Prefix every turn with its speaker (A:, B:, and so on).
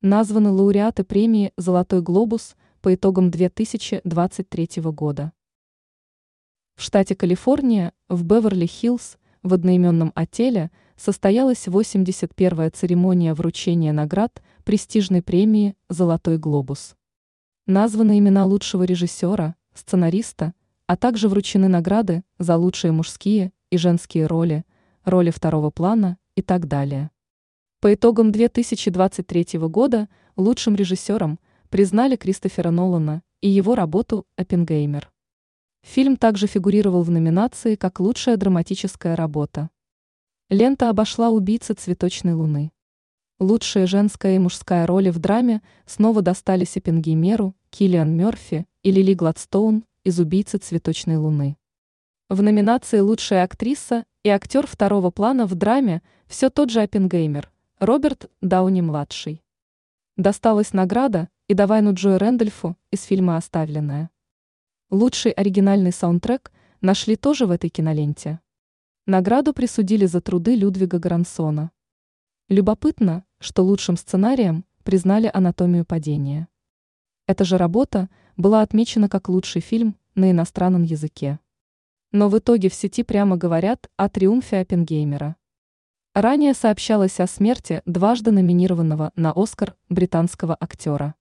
A: Названы лауреаты премии «Золотой глобус» по итогам 2023 года. В штате Калифорния, в Беверли-Хиллз, в одноименном отеле состоялась 81-я церемония вручения наград престижной премии «Золотой глобус». Названы имена лучшего режиссера, сценариста, а также вручены награды за лучшие мужские и женские роли, роли второго плана и так далее. По итогам 2023 года лучшим режиссером признали Кристофера Нолана и его работу «Оппенгеймер». Фильм также фигурировал в номинации как лучшая драматическая работа. Лента обошла «Убийцы цветочной луны». Лучшие женская и мужская роли в драме снова достались Оппенгеймеру, Киллиан Мерфи и Лили Гладстоун из «Убийцы цветочной луны». В номинации «Лучшая актриса» и актер второго плана в драме все тот же Оппенгеймер – Роберт Дауни-младший. Досталась награда и Давайну Джой Рэндольфу из фильма «Оставленная». Лучший оригинальный саундтрек нашли тоже в этой киноленте. Награду присудили за труды Людвига Грансона. Любопытно, что лучшим сценарием признали «Анатомию падения». Эта же работа была отмечена как лучший фильм на иностранном языке. Но в итоге в сети прямо говорят о триумфе Оппенгеймера. Ранее сообщалось о смерти дважды номинированного на Оскар британского актера.